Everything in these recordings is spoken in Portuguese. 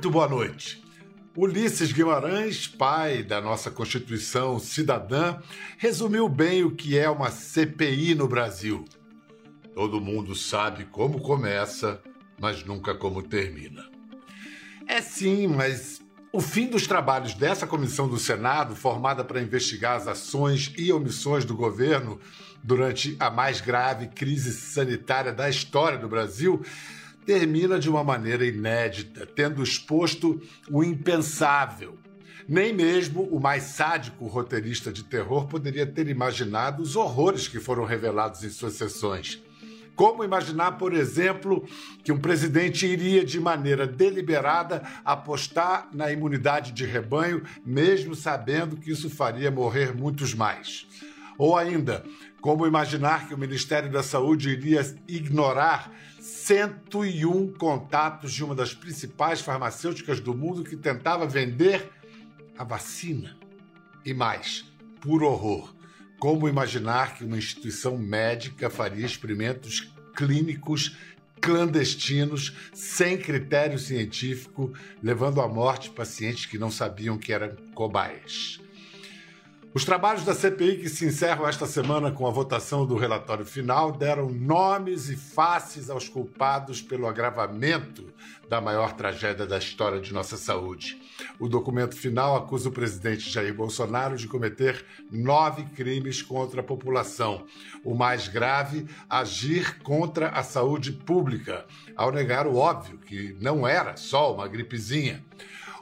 Muito boa noite. Ulisses Guimarães, pai da nossa Constituição cidadã, resumiu bem o que é uma CPI no Brasil. Todo mundo sabe como começa, mas nunca como termina. É sim, mas o fim dos trabalhos dessa comissão do Senado, formada para investigar as ações e omissões do governo durante a mais grave crise sanitária da história do Brasil, termina de uma maneira inédita, tendo exposto o impensável. Nem mesmo o mais sádico roteirista de terror poderia ter imaginado os horrores que foram revelados em suas sessões. Como imaginar, por exemplo, que um presidente iria de maneira deliberada apostar na imunidade de rebanho, mesmo sabendo que isso faria morrer muitos mais? Ou ainda, como imaginar que o Ministério da Saúde iria ignorar 101 contatos de uma das principais farmacêuticas do mundo que tentava vender a vacina? E mais, por horror, como imaginar que uma instituição médica faria experimentos clínicos clandestinos, sem critério científico, levando à morte pacientes que não sabiam que eram cobaias? Os trabalhos da CPI, que se encerram esta semana com a votação do relatório final, deram nomes e faces aos culpados pelo agravamento da maior tragédia da história de nossa saúde. O documento final acusa o presidente Jair Bolsonaro de cometer nove crimes contra a população. O mais grave, agir contra a saúde pública, ao negar o óbvio, que não era só uma gripezinha.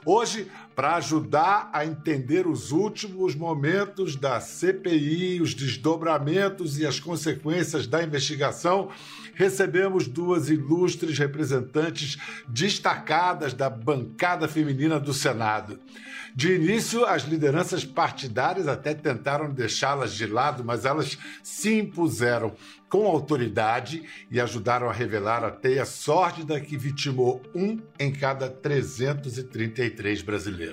Hoje, para ajudar a entender os últimos momentos da CPI, os desdobramentos e as consequências da investigação, recebemos duas ilustres representantes destacadas da bancada feminina do Senado. De início, as lideranças partidárias até tentaram deixá-las de lado, mas elas se impuseram com autoridade e ajudaram a revelar a teia sórdida que vitimou um em cada 333 brasileiros.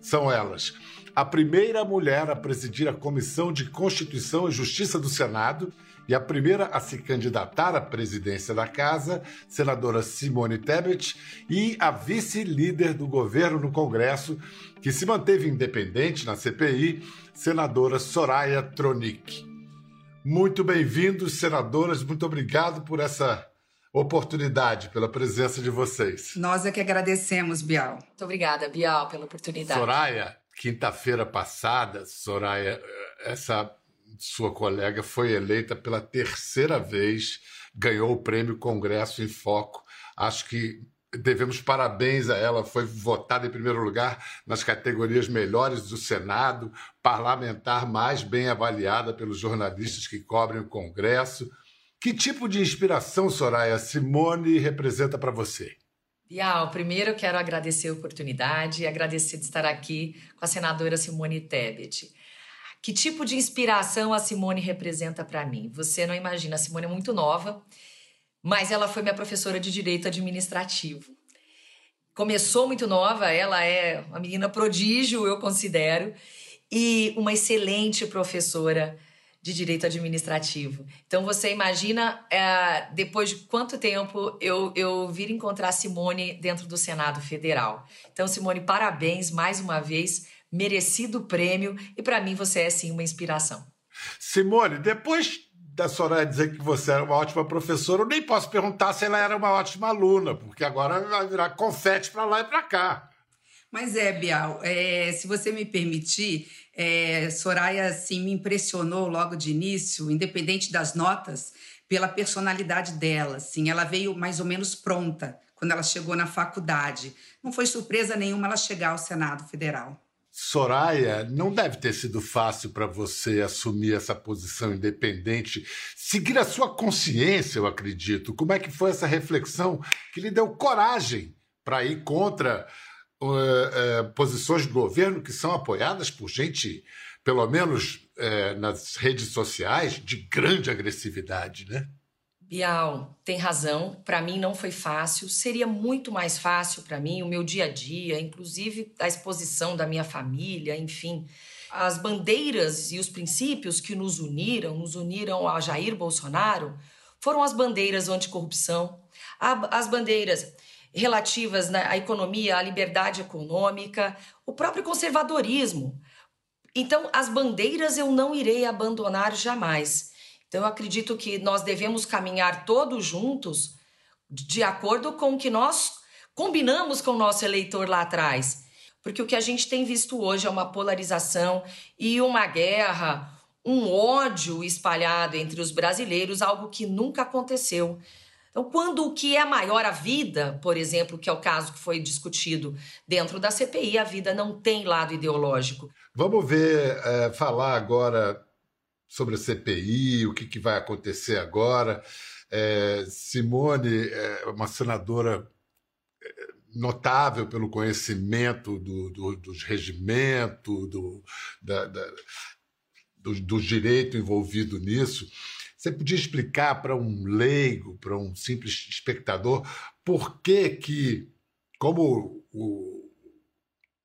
São elas. A primeira mulher a presidir a Comissão de Constituição e Justiça do Senado e a primeira a se candidatar à presidência da Casa, senadora Simone Tebet, e a vice-líder do governo no Congresso, que se manteve independente na CPI, senadora Soraya Tronic. Muito bem-vindos, senadoras, muito obrigado por essa oportunidade, pela presença de vocês. Nós é que agradecemos, Bial. Muito obrigada, Bial, pela oportunidade. Soraya, quinta-feira passada, Soraya, essa sua colega foi eleita pela terceira vez, ganhou o prêmio Congresso em Foco. Acho que devemos parabéns a ela. Foi votada em primeiro lugar nas categorias melhores do Senado, parlamentar mais bem avaliada pelos jornalistas que cobrem o Congresso. Que tipo de inspiração, Soraya, Simone representa para você? Bial, primeiro eu quero agradecer a oportunidade e agradecer de estar aqui com a senadora Simone Tebet. Que tipo de inspiração a Simone representa para mim? Você não imagina, a Simone é muito nova, mas ela foi minha professora de direito administrativo. Começou muito nova, ela é uma menina prodígio, eu considero, e uma excelente professora de direito administrativo. Então você imagina, é, depois de quanto tempo eu, eu vir encontrar Simone dentro do Senado Federal. Então, Simone, parabéns mais uma vez merecido prêmio e para mim você é sim uma inspiração. Simone, depois da Soraya dizer que você era uma ótima professora, eu nem posso perguntar se ela era uma ótima aluna, porque agora vai virar confete para lá e para cá. Mas é, Bial, é, se você me permitir, é, Soraya assim, me impressionou logo de início, independente das notas, pela personalidade dela. Assim, ela veio mais ou menos pronta quando ela chegou na faculdade. Não foi surpresa nenhuma ela chegar ao Senado Federal. Soraya, não deve ter sido fácil para você assumir essa posição independente, seguir a sua consciência, eu acredito. Como é que foi essa reflexão que lhe deu coragem para ir contra uh, uh, posições do governo que são apoiadas por gente, pelo menos uh, nas redes sociais, de grande agressividade, né? Bial, tem razão. Para mim não foi fácil. Seria muito mais fácil para mim o meu dia a dia, inclusive a exposição da minha família, enfim. As bandeiras e os princípios que nos uniram, nos uniram a Jair Bolsonaro, foram as bandeiras anticorrupção, as bandeiras relativas à economia, à liberdade econômica, o próprio conservadorismo. Então, as bandeiras eu não irei abandonar jamais. Então, eu acredito que nós devemos caminhar todos juntos de acordo com o que nós combinamos com o nosso eleitor lá atrás. Porque o que a gente tem visto hoje é uma polarização e uma guerra, um ódio espalhado entre os brasileiros, algo que nunca aconteceu. Então, quando o que é maior a vida, por exemplo, que é o caso que foi discutido dentro da CPI, a vida não tem lado ideológico. Vamos ver, é, falar agora sobre a CPI, o que, que vai acontecer agora. É, Simone é uma senadora é, notável pelo conhecimento do, do, dos regimentos, do, da, da, do, do direito envolvido nisso. Você podia explicar para um leigo, para um simples espectador, por que que, como o,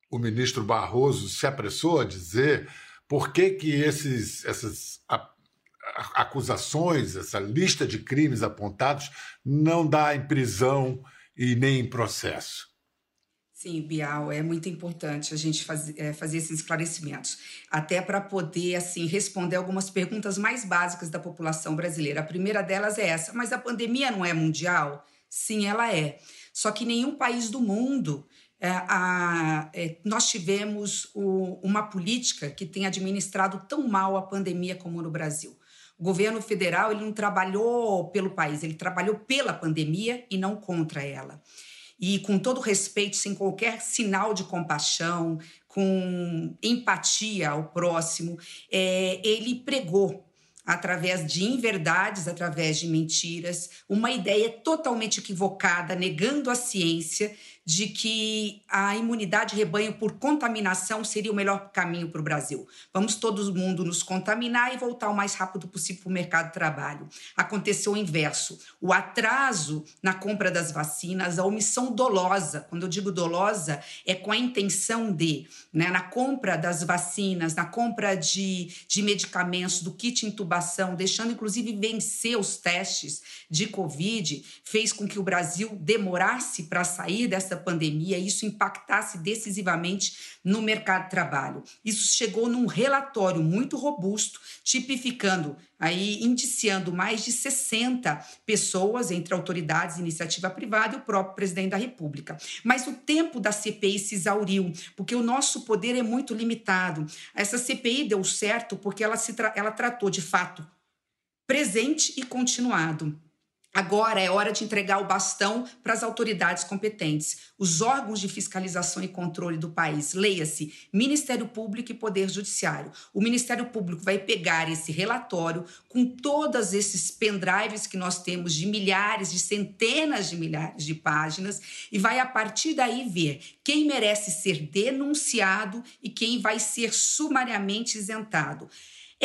o ministro Barroso se apressou a dizer, por que que esses, essas acusações, essa lista de crimes apontados, não dá em prisão e nem em processo? Sim, Bial, é muito importante a gente faz, é, fazer esses esclarecimentos, até para poder assim responder algumas perguntas mais básicas da população brasileira. A primeira delas é essa: mas a pandemia não é mundial? Sim, ela é. Só que nenhum país do mundo é, a, é, nós tivemos o, uma política que tem administrado tão mal a pandemia como no Brasil. O governo federal ele não trabalhou pelo país, ele trabalhou pela pandemia e não contra ela e com todo respeito, sem qualquer sinal de compaixão, com empatia ao próximo, é, ele pregou através de inverdades, através de mentiras, uma ideia totalmente equivocada, negando a ciência de que a imunidade rebanho por contaminação seria o melhor caminho para o Brasil. Vamos todo mundo nos contaminar e voltar o mais rápido possível para o mercado de trabalho. Aconteceu o inverso. O atraso na compra das vacinas, a omissão dolosa, quando eu digo dolosa, é com a intenção de, né, na compra das vacinas, na compra de, de medicamentos, do kit intubação, deixando inclusive vencer os testes de Covid, fez com que o Brasil demorasse para sair dessa dessa pandemia, isso impactasse decisivamente no mercado de trabalho. Isso chegou num relatório muito robusto, tipificando, aí indiciando mais de 60 pessoas entre autoridades, iniciativa privada e o próprio presidente da República. Mas o tempo da CPI se exauriu, porque o nosso poder é muito limitado. Essa CPI deu certo porque ela se tra ela tratou de fato presente e continuado. Agora é hora de entregar o bastão para as autoridades competentes, os órgãos de fiscalização e controle do país. Leia-se Ministério Público e Poder Judiciário. O Ministério Público vai pegar esse relatório com todos esses pendrives que nós temos de milhares, de centenas de milhares de páginas e vai a partir daí ver quem merece ser denunciado e quem vai ser sumariamente isentado.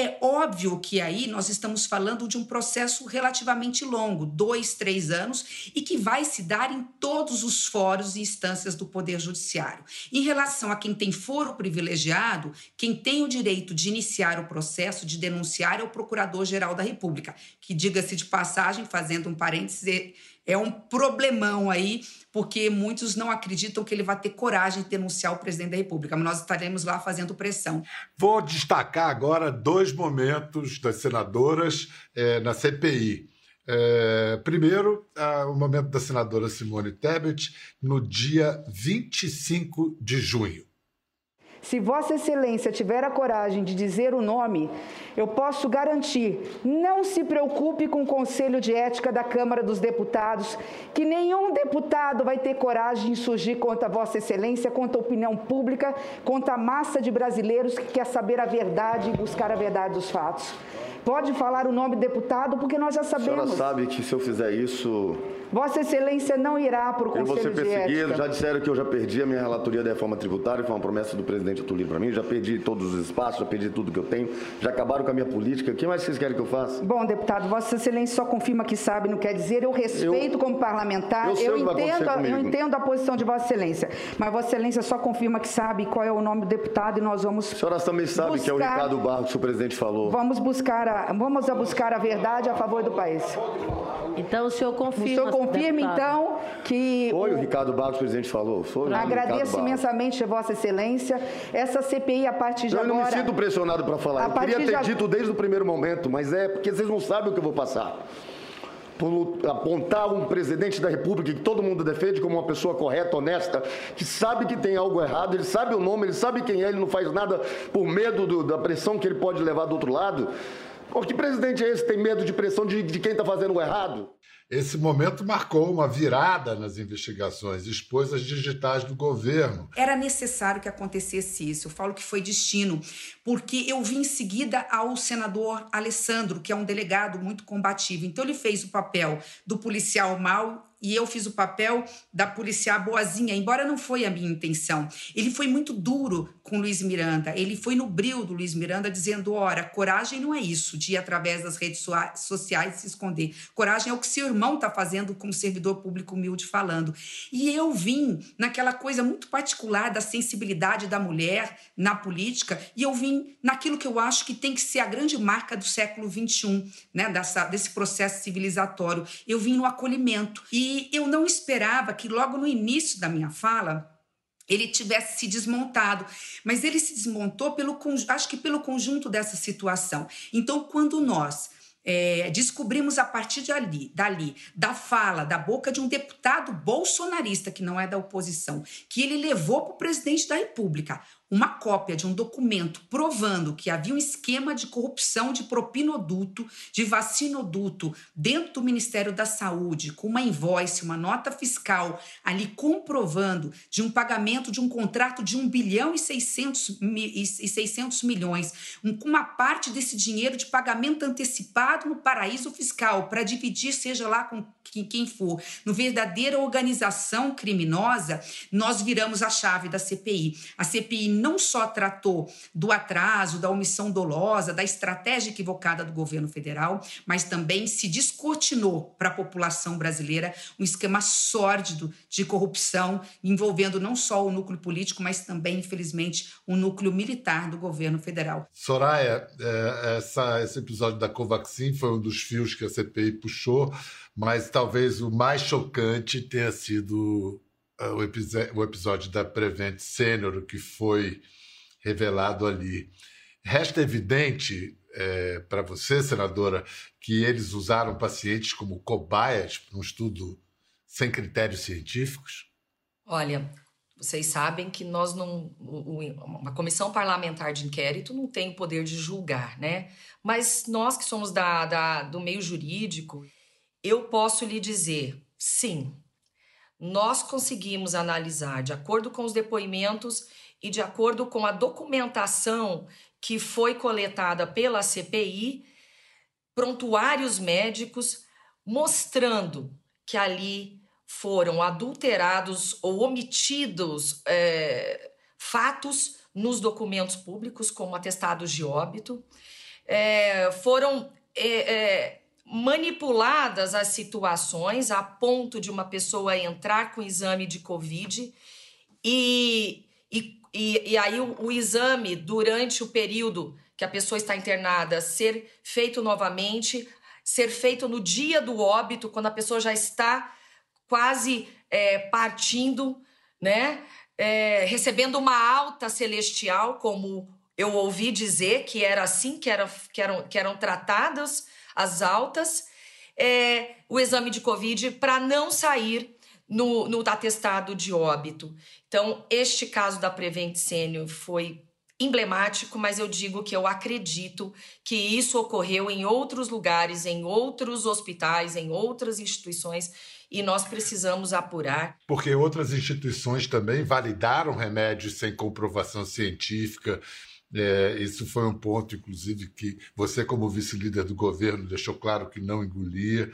É óbvio que aí nós estamos falando de um processo relativamente longo, dois, três anos, e que vai se dar em todos os fóruns e instâncias do Poder Judiciário. Em relação a quem tem foro privilegiado, quem tem o direito de iniciar o processo, de denunciar, é o Procurador-Geral da República, que, diga-se de passagem, fazendo um parêntese, é um problemão aí, porque muitos não acreditam que ele vai ter coragem de denunciar o presidente da República, mas nós estaremos lá fazendo pressão. Vou destacar agora dois momentos das senadoras é, na CPI. É, primeiro, o momento da senadora Simone Tebet, no dia 25 de junho. Se Vossa Excelência tiver a coragem de dizer o nome, eu posso garantir, não se preocupe com o Conselho de Ética da Câmara dos Deputados, que nenhum deputado vai ter coragem de surgir contra Vossa Excelência, contra a opinião pública, contra a massa de brasileiros que quer saber a verdade e buscar a verdade dos fatos. Pode falar o nome do deputado, porque nós já sabemos. A senhora sabe que se eu fizer isso. Vossa Excelência não irá para o Conselho de Ética. Eu vou ser perseguido. Já disseram que eu já perdi a minha relatoria da reforma tributária, foi uma promessa do presidente Tulio para mim. Já perdi todos os espaços, já perdi tudo que eu tenho. Já acabaram com a minha política. O que mais vocês querem que eu faça? Bom, deputado, Vossa Excelência só confirma que sabe, não quer dizer. Eu respeito eu, como parlamentar. Eu, eu entendo, eu entendo a posição de Vossa Excelência. Mas Vossa Excelência só confirma que sabe qual é o nome do deputado e nós vamos. A senhora também sabe buscar, que é o Ricardo Barros que o presidente falou. Vamos buscar a, vamos a buscar a verdade a favor do país. Então o senhor confirma. O senhor confirma, então, que. Foi o, o Ricardo Barros, o presidente, falou. Foi agradeço imensamente a Vossa Excelência. Essa CPI, a partir de eu agora. Eu não me sinto pressionado para falar. Eu queria ter de... dito desde o primeiro momento, mas é porque vocês não sabem o que eu vou passar por apontar um presidente da República que todo mundo defende como uma pessoa correta, honesta, que sabe que tem algo errado, ele sabe o nome, ele sabe quem é, ele não faz nada por medo do, da pressão que ele pode levar do outro lado. Pô, que presidente é esse que tem medo de pressão de, de quem está fazendo o errado? Esse momento marcou uma virada nas investigações, expôs as digitais do governo. Era necessário que acontecesse isso. Eu falo que foi destino, porque eu vi em seguida ao senador Alessandro, que é um delegado muito combativo. Então ele fez o papel do policial mau e eu fiz o papel da policial boazinha, embora não foi a minha intenção. Ele foi muito duro com Luiz Miranda, ele foi no bril do Luiz Miranda dizendo: ora, coragem não é isso, de ir através das redes sociais se esconder. Coragem é o que seu irmão está fazendo como servidor público humilde falando. E eu vim naquela coisa muito particular da sensibilidade da mulher na política, e eu vim naquilo que eu acho que tem que ser a grande marca do século XXI, né, dessa, desse processo civilizatório. Eu vim no acolhimento. E e eu não esperava que logo no início da minha fala ele tivesse se desmontado, mas ele se desmontou pelo acho que pelo conjunto dessa situação. Então, quando nós é, descobrimos a partir de ali, dali, da fala, da boca de um deputado bolsonarista, que não é da oposição, que ele levou para o presidente da República uma cópia de um documento provando que havia um esquema de corrupção de propinoduto, de vacinoduto dentro do Ministério da Saúde, com uma invoice, uma nota fiscal ali comprovando de um pagamento de um contrato de 1 bilhão e 600, e 600 milhões, uma parte desse dinheiro de pagamento antecipado no paraíso fiscal para dividir, seja lá com quem for, no verdadeira organização criminosa, nós viramos a chave da CPI. A CPI não só tratou do atraso, da omissão dolosa, da estratégia equivocada do governo federal, mas também se descortinou para a população brasileira um esquema sórdido de corrupção envolvendo não só o núcleo político, mas também, infelizmente, o núcleo militar do governo federal. Soraya, é, essa, esse episódio da Covaxin foi um dos fios que a CPI puxou mas talvez o mais chocante tenha sido o, episódio da Prevent Senior, que foi revelado ali. Resta evidente é, para você, senadora, que eles usaram pacientes como cobaias para um estudo sem critérios científicos? Olha, vocês sabem que nós não. Uma comissão parlamentar de inquérito não tem o poder de julgar, né? Mas nós que somos da, da do meio jurídico eu posso lhe dizer, sim, nós conseguimos analisar, de acordo com os depoimentos e de acordo com a documentação que foi coletada pela CPI, prontuários médicos mostrando que ali foram adulterados ou omitidos é, fatos nos documentos públicos, como atestados de óbito, é, foram é, é manipuladas as situações a ponto de uma pessoa entrar com exame de Covid e, e, e, e aí o, o, exame, durante o período que a pessoa está internada, ser feito novamente, ser feito no dia do óbito, quando a pessoa já está quase é, partindo, né? É, recebendo uma alta celestial, como eu ouvi dizer que era assim que, era, que, eram, que eram tratadas as altas, é, o exame de Covid para não sair no, no atestado de óbito. Então, este caso da Prevent Senior foi emblemático, mas eu digo que eu acredito que isso ocorreu em outros lugares, em outros hospitais, em outras instituições e nós precisamos apurar. Porque outras instituições também validaram remédios sem comprovação científica é, isso foi um ponto, inclusive, que você, como vice-líder do governo, deixou claro que não engolia.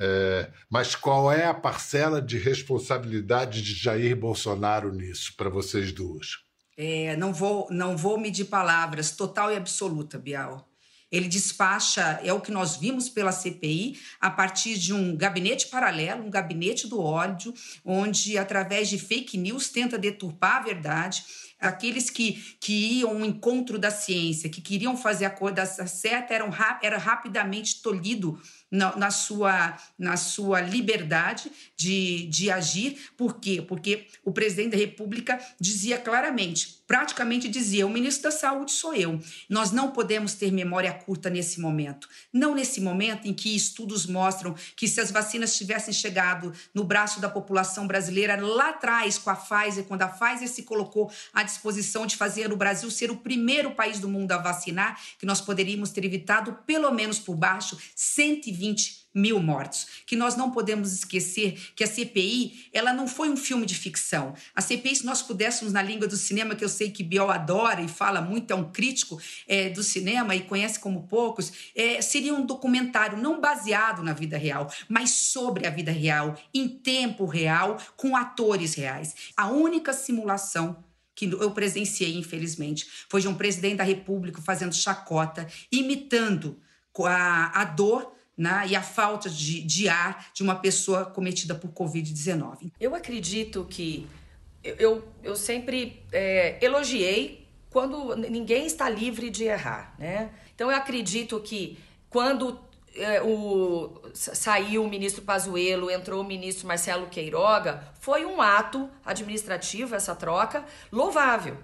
É, mas qual é a parcela de responsabilidade de Jair Bolsonaro nisso, para vocês duas? É, não, vou, não vou medir palavras, total e absoluta, Bial. Ele despacha, é o que nós vimos pela CPI, a partir de um gabinete paralelo, um gabinete do ódio, onde, através de fake news, tenta deturpar a verdade aqueles que, que iam ao encontro da ciência, que queriam fazer a coisa certa, eram, era rapidamente tolhido na, na, sua, na sua liberdade de, de agir. Por quê? Porque o presidente da República dizia claramente, praticamente dizia: o ministro da Saúde sou eu. Nós não podemos ter memória curta nesse momento. Não nesse momento em que estudos mostram que se as vacinas tivessem chegado no braço da população brasileira lá atrás com a Pfizer, quando a Pfizer se colocou à disposição de fazer o Brasil ser o primeiro país do mundo a vacinar, que nós poderíamos ter evitado pelo menos por baixo 120 120 mil mortos. Que nós não podemos esquecer que a CPI, ela não foi um filme de ficção. A CPI, se nós pudéssemos, na língua do cinema, que eu sei que Biel adora e fala muito, é um crítico é, do cinema e conhece como poucos, é, seria um documentário não baseado na vida real, mas sobre a vida real, em tempo real, com atores reais. A única simulação que eu presenciei, infelizmente, foi de um presidente da República fazendo chacota, imitando a, a dor né, e a falta de, de ar de uma pessoa cometida por Covid-19. Eu acredito que eu, eu sempre é, elogiei quando ninguém está livre de errar, né? Então eu acredito que quando é, o, saiu o ministro Pazuello, entrou o ministro Marcelo Queiroga, foi um ato administrativo essa troca louvável,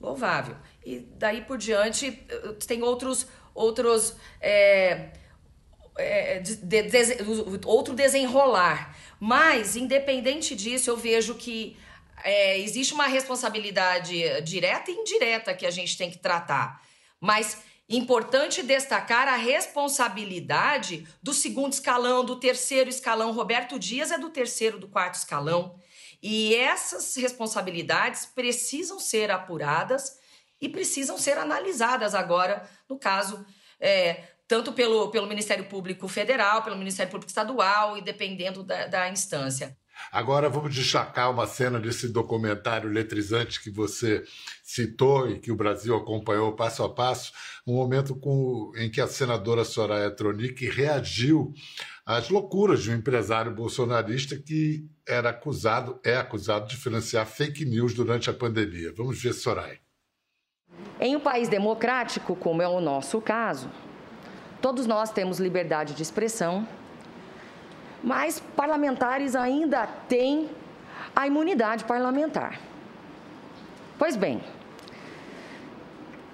louvável. E daí por diante tem outros outros é, é, de, de, outro desenrolar. Mas, independente disso, eu vejo que é, existe uma responsabilidade direta e indireta que a gente tem que tratar. Mas importante destacar a responsabilidade do segundo escalão, do terceiro escalão. Roberto Dias é do terceiro, do quarto escalão. E essas responsabilidades precisam ser apuradas e precisam ser analisadas agora, no caso é, tanto pelo, pelo Ministério Público Federal, pelo Ministério Público Estadual e dependendo da, da instância. Agora vamos destacar uma cena desse documentário letrizante que você citou e que o Brasil acompanhou passo a passo, um momento com, em que a senadora Soraya Tronic reagiu às loucuras de um empresário bolsonarista que era acusado, é acusado de financiar fake news durante a pandemia. Vamos ver, Soraya. Em um país democrático, como é o nosso caso, Todos nós temos liberdade de expressão, mas parlamentares ainda têm a imunidade parlamentar. Pois bem,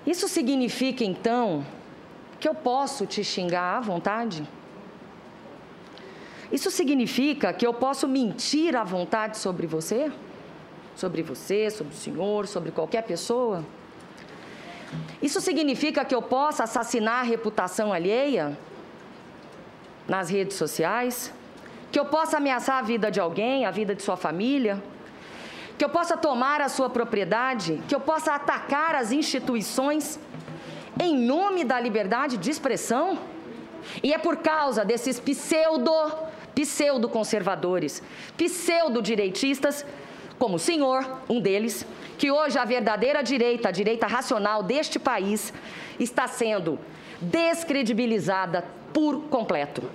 isso significa então que eu posso te xingar à vontade? Isso significa que eu posso mentir à vontade sobre você? Sobre você, sobre o senhor, sobre qualquer pessoa? Isso significa que eu possa assassinar a reputação alheia nas redes sociais? Que eu possa ameaçar a vida de alguém, a vida de sua família? Que eu possa tomar a sua propriedade? Que eu possa atacar as instituições em nome da liberdade de expressão? E é por causa desses pseudo, pseudo conservadores, pseudo direitistas, como o senhor, um deles, que hoje a verdadeira direita, a direita racional deste país, está sendo descredibilizada por completo.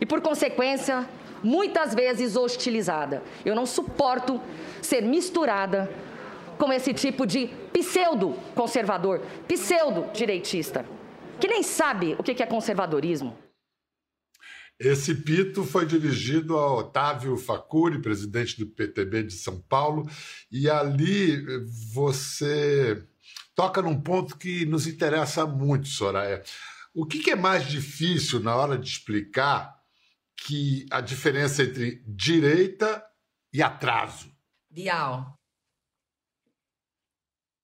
E, por consequência, muitas vezes hostilizada. Eu não suporto ser misturada com esse tipo de pseudo-conservador, pseudo-direitista, que nem sabe o que é conservadorismo. Esse pito foi dirigido a Otávio Facuri, presidente do PTB de São Paulo, e ali você toca num ponto que nos interessa muito, Soraya. O que, é mais difícil na hora de explicar que a diferença entre direita e atraso? Bial,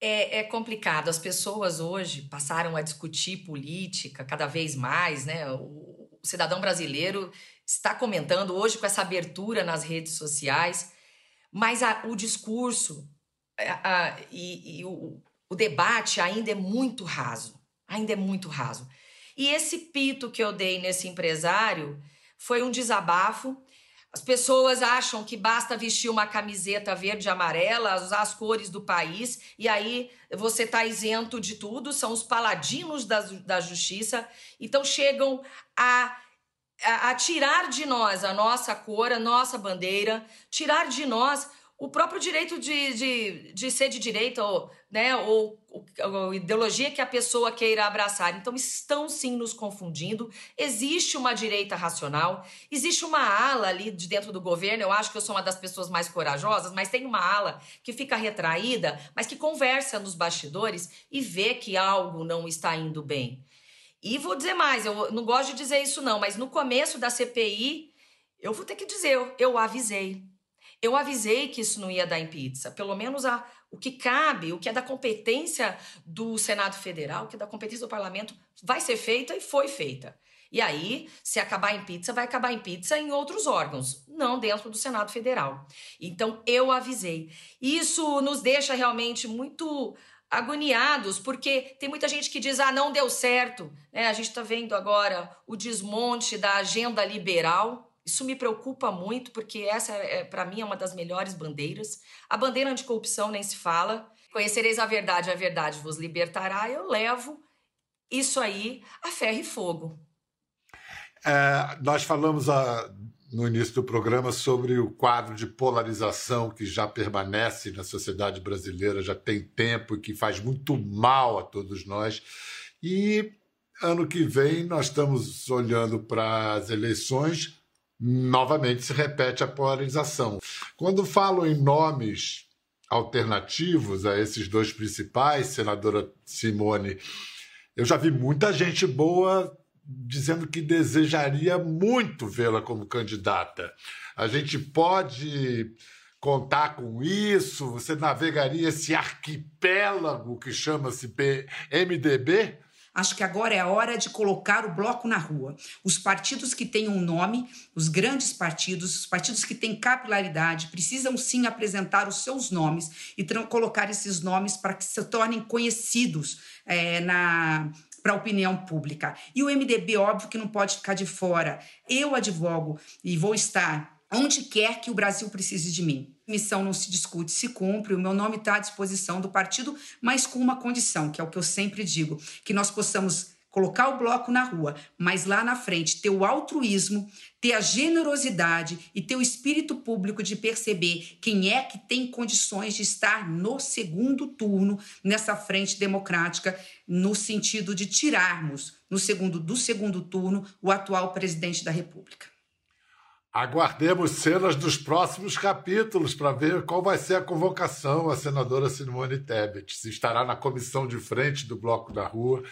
é, é, complicado. As pessoas hoje passaram a discutir política cada vez mais, né? O, o cidadão brasileiro está comentando hoje com essa abertura nas redes sociais, mas a, o discurso a, a, e, e o, o debate ainda é muito raso, ainda é muito raso. E esse pito que eu dei nesse empresário foi um desabafo. As pessoas acham que basta vestir uma camiseta verde e amarela, usar as cores do país, e aí você está isento de tudo, são os paladinos da, da justiça. Então chegam a, a, a tirar de nós a nossa cor, a nossa bandeira, tirar de nós o próprio direito de, de, de ser de direita, ou, né, ou, ou, ideologia que a pessoa queira abraçar. Então, estão sim nos confundindo. Existe uma direita racional, existe uma ala ali de dentro do governo. Eu acho que eu sou uma das pessoas mais corajosas, mas tem uma ala que fica retraída, mas que conversa nos bastidores e vê que algo não está indo bem. E vou dizer mais, eu não gosto de dizer isso não, mas no começo da CPI, eu vou ter que dizer, eu avisei. Eu avisei que isso não ia dar em pizza. Pelo menos a, o que cabe, o que é da competência do Senado Federal, o que é da competência do parlamento, vai ser feita e foi feita. E aí, se acabar em pizza, vai acabar em pizza em outros órgãos, não dentro do Senado Federal. Então, eu avisei. Isso nos deixa realmente muito agoniados, porque tem muita gente que diz: ah, não deu certo. É, a gente está vendo agora o desmonte da agenda liberal isso me preocupa muito, porque essa, é, para mim, é uma das melhores bandeiras. A bandeira anticorrupção nem se fala. Conhecereis a verdade, a verdade vos libertará. Eu levo isso aí a ferro e fogo. É, nós falamos a, no início do programa sobre o quadro de polarização que já permanece na sociedade brasileira, já tem tempo e que faz muito mal a todos nós. E ano que vem nós estamos olhando para as eleições novamente se repete a polarização. Quando falo em nomes alternativos a esses dois principais, senadora Simone, eu já vi muita gente boa dizendo que desejaria muito vê-la como candidata. A gente pode contar com isso? Você navegaria esse arquipélago que chama-se MDB? Acho que agora é a hora de colocar o bloco na rua. Os partidos que têm um nome, os grandes partidos, os partidos que têm capilaridade, precisam sim apresentar os seus nomes e colocar esses nomes para que se tornem conhecidos é, na para a opinião pública. E o MDB, óbvio que não pode ficar de fora. Eu advogo e vou estar onde quer que o Brasil precise de mim missão não se discute, se cumpre, o meu nome está à disposição do partido, mas com uma condição, que é o que eu sempre digo, que nós possamos colocar o bloco na rua, mas lá na frente ter o altruísmo, ter a generosidade e ter o espírito público de perceber quem é que tem condições de estar no segundo turno nessa frente democrática, no sentido de tirarmos no segundo do segundo turno o atual presidente da República. Aguardemos cenas dos próximos capítulos para ver qual vai ser a convocação à senadora Simone Tebet. Se estará na comissão de frente do Bloco da Rua,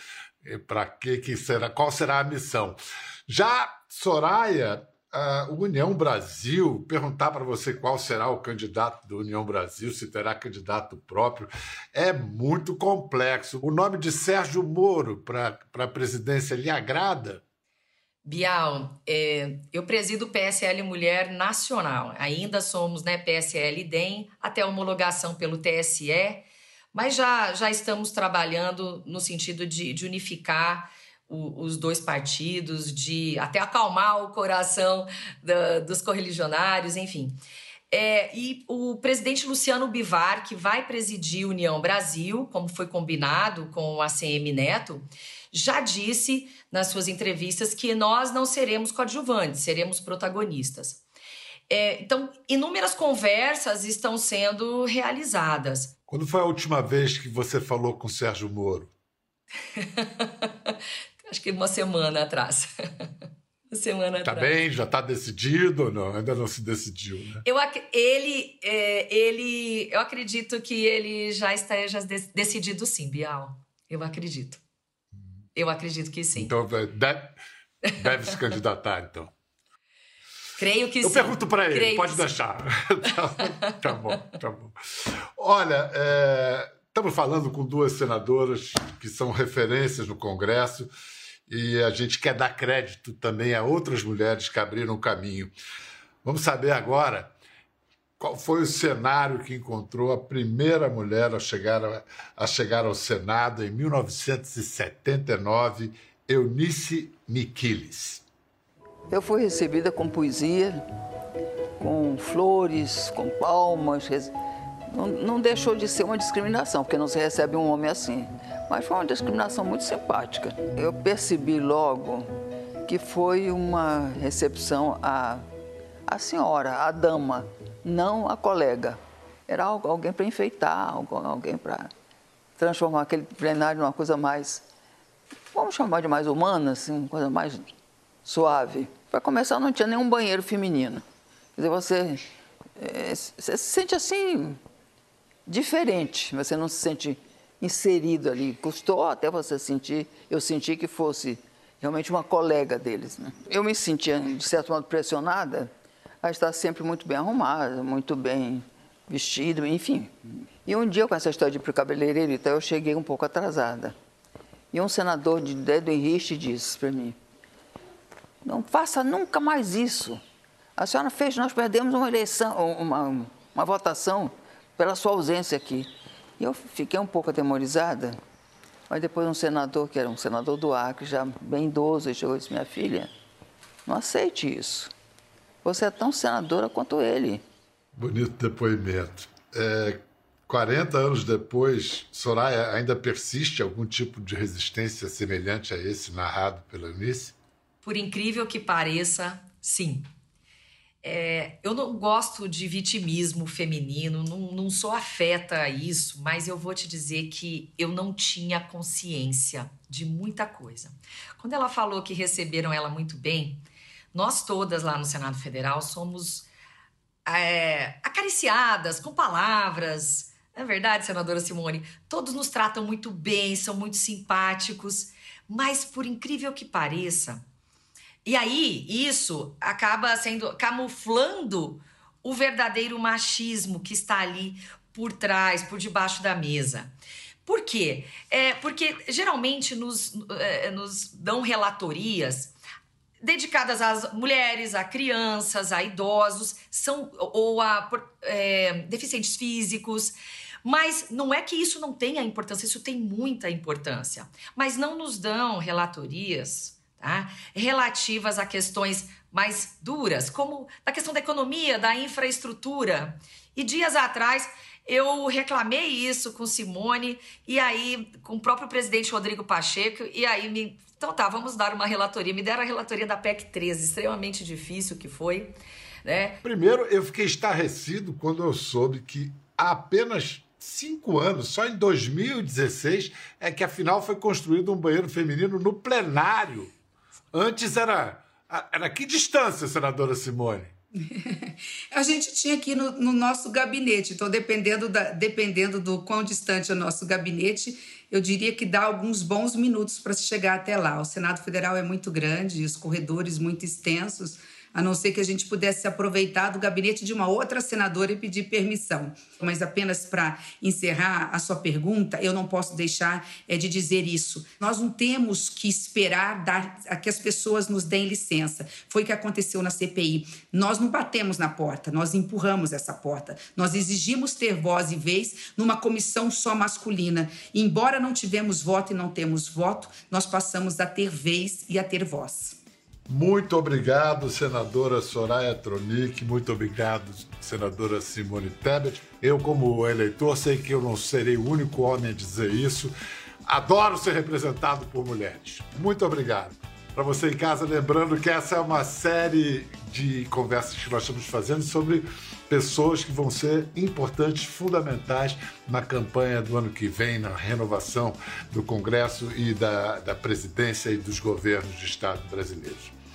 para que, que será, qual será a missão. Já Soraya, a União Brasil, perguntar para você qual será o candidato da União Brasil, se terá candidato próprio, é muito complexo. O nome de Sérgio Moro para a presidência lhe agrada? Bial, é, eu presido o PSL Mulher Nacional. Ainda somos né, PSL DEM, até homologação pelo TSE, mas já, já estamos trabalhando no sentido de, de unificar o, os dois partidos, de até acalmar o coração da, dos correligionários, enfim. É, e o presidente Luciano Bivar, que vai presidir União Brasil, como foi combinado com o ACM Neto, já disse nas suas entrevistas que nós não seremos coadjuvantes, seremos protagonistas. É, então, inúmeras conversas estão sendo realizadas. Quando foi a última vez que você falou com Sérgio Moro? Acho que uma semana atrás. uma semana tá atrás. bem? Já está decidido ou não? Ainda não se decidiu, né? Eu, ele, é, ele, eu acredito que ele já esteja decidido sim, Bial. Eu acredito. Eu acredito que sim. Então deve, deve se candidatar, então. Creio que Eu sim. Eu pergunto para ele, Creio pode deixar. tá, tá, bom, tá bom. Olha, é, estamos falando com duas senadoras que são referências no Congresso e a gente quer dar crédito também a outras mulheres que abriram o caminho. Vamos saber agora qual foi o cenário que encontrou a primeira mulher a chegar, a, a chegar ao Senado em 1979, Eunice Miquiles? Eu fui recebida com poesia, com flores, com palmas. Não, não deixou de ser uma discriminação, porque não se recebe um homem assim. Mas foi uma discriminação muito simpática. Eu percebi logo que foi uma recepção à, à senhora, à dama, não a colega. Era alguém para enfeitar, alguém para transformar aquele plenário numa coisa mais, vamos chamar de mais humana, assim, uma coisa mais suave. Para começar, não tinha nenhum banheiro feminino. Quer dizer, você, é, você se sente assim, diferente, você não se sente inserido ali. Custou até você sentir, eu senti que fosse realmente uma colega deles. Né? Eu me sentia, de certo modo, pressionada a estar sempre muito bem arrumada, muito bem vestida, enfim. E um dia, com essa história de ir para o cabeleireiro, então, eu cheguei um pouco atrasada. E um senador de dedo em riste disse para mim, não faça nunca mais isso. A senhora fez, nós perdemos uma eleição, uma, uma votação pela sua ausência aqui. E eu fiquei um pouco atemorizada, mas depois um senador, que era um senador do Acre, já bem idoso, chegou e disse, minha filha, não aceite isso. Você é tão senadora quanto ele. Bonito depoimento. É, 40 anos depois, Soraya ainda persiste algum tipo de resistência semelhante a esse narrado pela Eunice? Por incrível que pareça, sim. É, eu não gosto de vitimismo feminino, não, não sou afeta a isso, mas eu vou te dizer que eu não tinha consciência de muita coisa. Quando ela falou que receberam ela muito bem, nós todas lá no Senado Federal somos é, acariciadas com palavras. Não é verdade, senadora Simone? Todos nos tratam muito bem, são muito simpáticos, mas por incrível que pareça, e aí isso acaba sendo camuflando o verdadeiro machismo que está ali por trás, por debaixo da mesa. Por quê? É porque geralmente nos, é, nos dão relatorias dedicadas às mulheres, a crianças, a idosos, são ou a é, deficientes físicos. Mas não é que isso não tenha importância, isso tem muita importância. Mas não nos dão relatorias tá? relativas a questões mais duras, como a questão da economia, da infraestrutura. E dias atrás eu reclamei isso com Simone e aí com o próprio presidente Rodrigo Pacheco e aí me então tá, vamos dar uma relatoria. Me deram a relatoria da PEC 13, extremamente difícil que foi, né? Primeiro, eu fiquei estarrecido quando eu soube que há apenas cinco anos, só em 2016, é que afinal foi construído um banheiro feminino no plenário. Antes era. Era que distância, senadora Simone? a gente tinha aqui no, no, nosso gabinete, então dependendo, da, dependendo do quão distante é o nosso gabinete, eu diria que dá alguns bons minutos para se chegar até lá. O Senado Federal é muito grande, os corredores muito extensos, a não ser que a gente pudesse aproveitar do gabinete de uma outra senadora e pedir permissão. Mas apenas para encerrar a sua pergunta, eu não posso deixar é, de dizer isso. Nós não temos que esperar dar, que as pessoas nos deem licença. Foi o que aconteceu na CPI. Nós não batemos na porta, nós empurramos essa porta. Nós exigimos ter voz e vez numa comissão só masculina. Embora não tivemos voto e não temos voto, nós passamos a ter vez e a ter voz. Muito obrigado, senadora Soraya Tronic. Muito obrigado, senadora Simone Tebet. Eu, como eleitor, sei que eu não serei o único homem a dizer isso. Adoro ser representado por mulheres. Muito obrigado. Para você em casa, lembrando que essa é uma série de conversas que nós estamos fazendo sobre pessoas que vão ser importantes, fundamentais na campanha do ano que vem, na renovação do Congresso e da, da presidência e dos governos de Estado brasileiros.